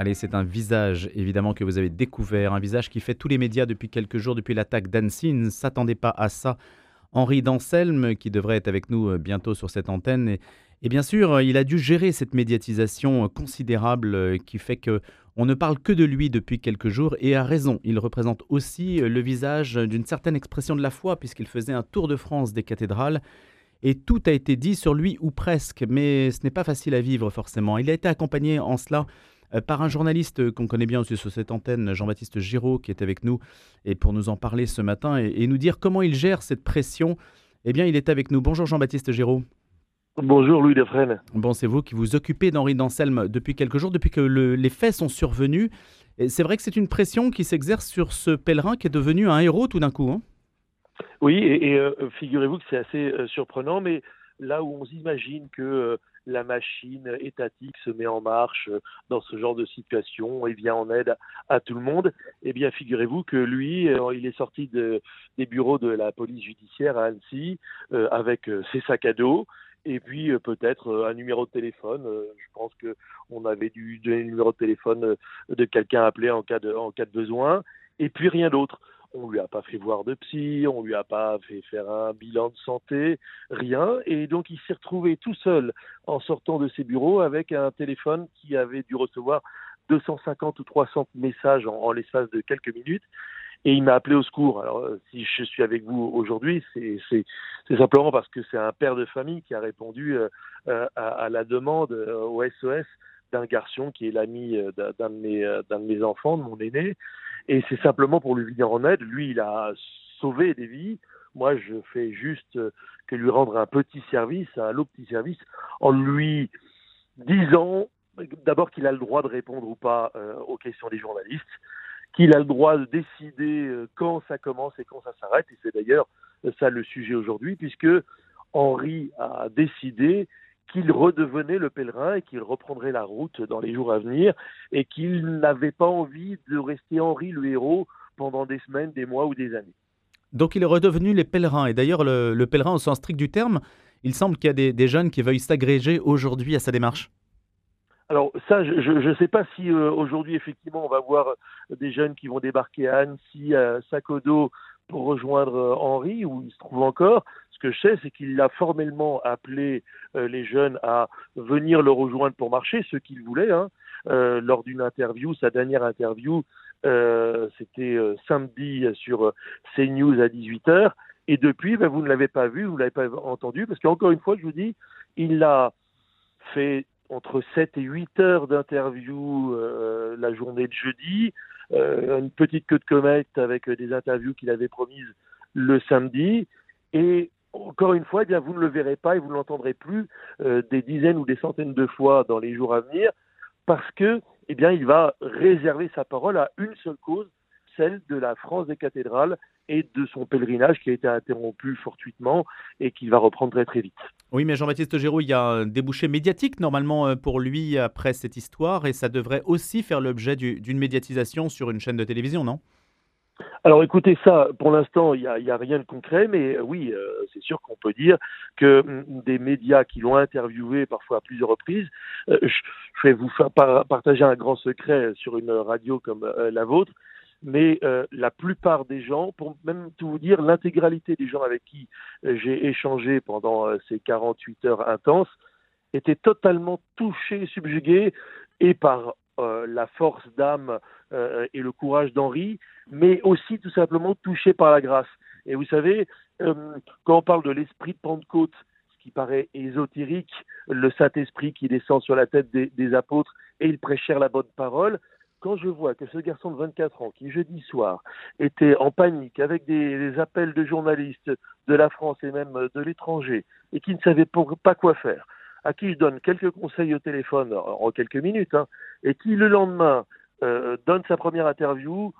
Allez, c'est un visage évidemment que vous avez découvert, un visage qui fait tous les médias depuis quelques jours, depuis l'attaque d'Annecy. Ne s'attendait pas à ça. Henri Danselme, qui devrait être avec nous euh, bientôt sur cette antenne. Et, et bien sûr, euh, il a dû gérer cette médiatisation euh, considérable qui fait que on ne parle que de lui depuis quelques jours et a raison. Il représente aussi le visage d'une certaine expression de la foi puisqu'il faisait un tour de France des cathédrales et tout a été dit sur lui ou presque, mais ce n'est pas facile à vivre forcément. Il a été accompagné en cela par un journaliste qu'on connaît bien aussi sur cette antenne, Jean-Baptiste Giraud, qui est avec nous et pour nous en parler ce matin et, nous dire comment il gère cette pression. Eh bien, il est avec nous. Bonjour Jean-Baptiste Giraud. Bonjour Louis Defresne. Bon, c'est vous qui vous occupez d'Henri Danselme depuis quelques jours, depuis que les faits sont survenus. C'est vrai que c'est une pression qui s'exerce sur ce pèlerin qui est devenu un héros tout d'un coup. Hein oui, et, euh, figurez-vous que c'est assez euh, surprenant, mais là où on s'imagine que euh, la machine étatique se met en marche dans ce genre de situation et vient en aide à, tout le monde, eh bien figurez-vous que lui, il est sorti de, des bureaux de la police judiciaire à Annecy avec ses sacs à dos, et puis peut-être un numéro de téléphone. je pense que on avait dû donner le numéro de téléphone de quelqu'un cas de en cas de besoin, et puis rien d'autre. On lui a pas fait voir de psy, on lui a pas fait faire un bilan de santé, rien. Et donc il s'est retrouvé tout seul en sortant de ses bureaux avec un téléphone qui avait dû recevoir 250 ou 300 messages en, l'espace de quelques minutes. Et il m'a appelé au secours. Alors, euh, si je suis avec vous aujourd'hui, c'est simplement parce que c'est un père de famille qui a répondu euh, euh, à, la demande au SOS d'un garçon qui est l'ami d'un de, de mes enfants, de mon aîné, et c'est simplement pour lui venir en aide. Lui, il a sauvé des vies. Moi, je fais juste que lui rendre un petit service, un lot petit service, en lui disant d'abord qu'il a le droit de répondre ou pas euh, aux questions des journalistes, qu'il a le droit de décider euh, quand ça commence et quand ça s'arrête. Et c'est d'ailleurs ça le sujet aujourd'hui, puisque Henri a décidé qu'il redevenait le pèlerin et qu'il reprendrait la route dans les jours à venir et qu'il n'avait pas envie de rester Henri le héros pendant des semaines, des mois ou des années. Donc il est redevenu les pèlerins. Et d'ailleurs, le, pèlerin au sens strict du terme, il semble qu'il y a des, jeunes qui veuillent s'agréger aujourd'hui à sa démarche. Alors ça, je ne sais pas si euh, aujourd'hui, effectivement, on va voir des jeunes qui vont débarquer à Annecy, à Sacodo, pour rejoindre euh, Henri, où il se trouve encore. Ce que je sais, c'est qu'il a formellement appelé euh, les jeunes à venir le rejoindre pour marcher, ce qu'il voulait. Hein. Euh, lors d'une interview, sa dernière interview, c'était samedi sur CNews à 18h. Et depuis, ben, vous ne l'avez pas vu, vous ne l'avez pas entendu, parce qu'encore une fois, je vous dis, il a fait entre 7 et 8 heures d'interview la journée de jeudi. Euh, une petite queue de comète avec euh, des interviews qu'il avait promises le samedi. Et encore une fois, eh bien, vous ne le verrez pas et vous ne l'entendrez plus euh, des dizaines ou des centaines de fois dans les jours à venir parce que, eh bien, il va réserver sa parole à une seule cause, celle de la France des cathédrales et de son pèlerinage qui a été interrompu fortuitement et qui va reprendre très très vite. Oui, mais Jean-Baptiste Géraud, il y a un débouché médiatique normalement euh, pour lui après cette histoire et ça devrait aussi faire l'objet d'une médiatisation sur une chaîne de télévision, non? Alors écoutez ça, pour l'instant il n'y a, a, rien de concret, mais euh, oui, euh, c'est sûr qu'on peut dire que mm, des médias qui l'ont interviewé parfois à plusieurs reprises, je, vais vous faire partager un grand secret sur une radio comme la vôtre, mais euh, la plupart des gens, pour même tout vous dire, l'intégralité des gens avec qui euh, j'ai échangé pendant euh, ces 48 heures intenses, étaient totalement touchés, subjugués, et par la force d'âme et le courage d'Henri, mais aussi tout simplement touchés par la grâce. Et vous savez, quand on parle de l'esprit de Pentecôte, ce qui paraît ésotérique, le Saint-Esprit qui descend sur la tête des, des apôtres et ils prêchèrent la bonne parole, quand je vois que ce garçon de 24 ans, qui jeudi soir était en panique avec des, appels de journalistes de la France et même de l'étranger, et qui ne savait pas quoi faire, à qui je donne quelques conseils au téléphone en quelques minutes, hein, et qui le lendemain euh, donne sa première interview,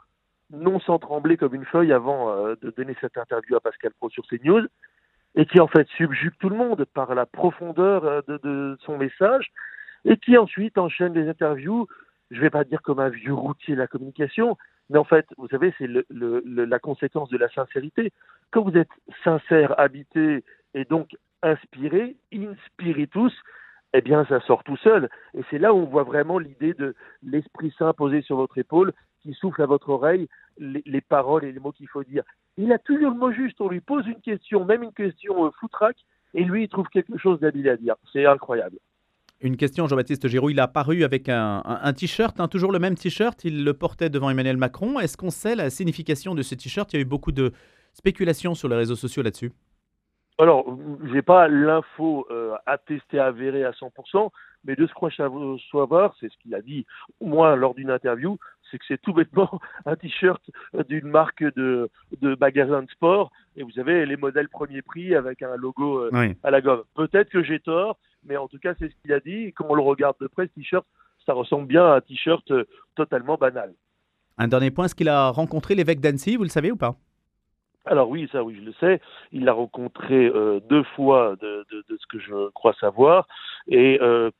non sans trembler comme une feuille avant euh, de donner cette interview à Pascal Pro sur CNews, et qui en fait subjugue tout le monde par la profondeur euh, de, de son message, et qui ensuite enchaîne les interviews je ne vais pas dire comme un vieux routier la communication, mais en fait, vous savez, c'est le, la conséquence de la sincérité. Quand vous êtes sincère, habité et donc inspiré, tous, eh bien, ça sort tout seul. Et c'est là où on voit vraiment l'idée de l'Esprit Saint posé sur votre épaule, qui souffle à votre oreille les, paroles et les mots qu'il faut dire. Il a toujours le mot juste. On lui pose une question, même une question euh, foutraque, et lui, il trouve quelque chose d'habile à dire. C'est incroyable. Une question, Jean-Baptiste Giraud. Il a apparu avec un, t-shirt, hein, toujours le même t-shirt. Il le portait devant Emmanuel Macron. Est-ce qu'on sait la signification de ce t-shirt? Il y a eu beaucoup de spéculations sur les réseaux sociaux là-dessus. Alors, je n'ai pas l'info euh, attestée, avérée à 100%, mais de ce que je savoir, c'est ce qu'il a dit, au moins lors d'une interview, c'est que c'est tout bêtement un t-shirt d'une marque de, de magasin de sport, et vous avez les modèles premier prix avec un logo euh, à la gomme. Peut-être que j'ai tort, mais en tout cas, c'est ce qu'il a dit, et comme on le regarde de près, ce t-shirt, ça ressemble bien à un t-shirt euh, totalement banal. Un dernier point, est-ce qu'il a rencontré l'évêque d'Annecy, vous le savez ou pas? Alors oui, ça oui, je le sais. Il l'a rencontré euh, deux fois de, de, de, ce que je crois savoir. Et euh,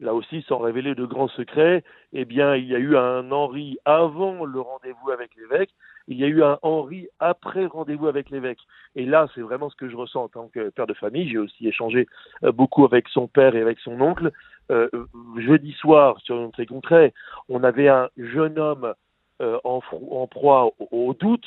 là aussi, sans révéler de grands secrets, eh bien, il y a eu un Henri avant le rendez-vous avec l'évêque. Il y a eu un Henri après rendez-vous avec l'évêque. Et là, c'est vraiment ce que je ressens en tant que père de famille. J'ai aussi échangé euh, beaucoup avec son père et avec son oncle. Euh, jeudi soir, sur un très concret, on avait un jeune homme euh, en, proie au, au doute,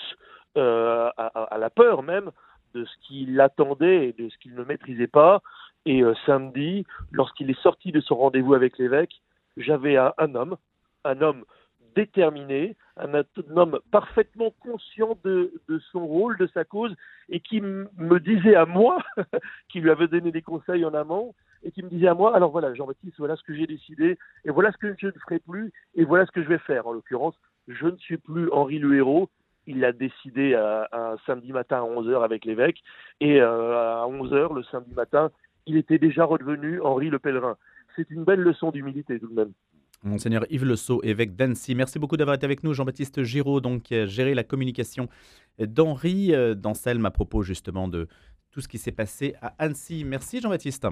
à, la peur même de ce qu'il attendait et de ce qu'il ne maîtrisait pas. Et samedi, lorsqu'il est sorti de son rendez-vous avec l'évêque, j'avais un, homme, un homme déterminé, un, homme parfaitement conscient de, son rôle, de sa cause, et qui me disait à moi, qui lui avait donné des conseils en amont, et qui me disait à moi, alors voilà, Jean-Baptiste, voilà ce que j'ai décidé, et voilà ce que je ne ferai plus, et voilà ce que je vais faire. En l'occurrence, je ne suis plus Henri le héros, il l'a décidé un samedi matin à 11h avec l'évêque. Et euh, à 11h, le samedi matin, il était déjà redevenu Henri le Pèlerin. C'est une belle leçon d'humilité tout de même. Monseigneur Yves Le Sceau, évêque d'Annecy. Merci beaucoup d'avoir été avec nous. Jean-Baptiste Giraud, donc, a géré la communication d'Henri euh, d'Anselme à propos justement de tout ce qui s'est passé à Annecy. Merci Jean-Baptiste.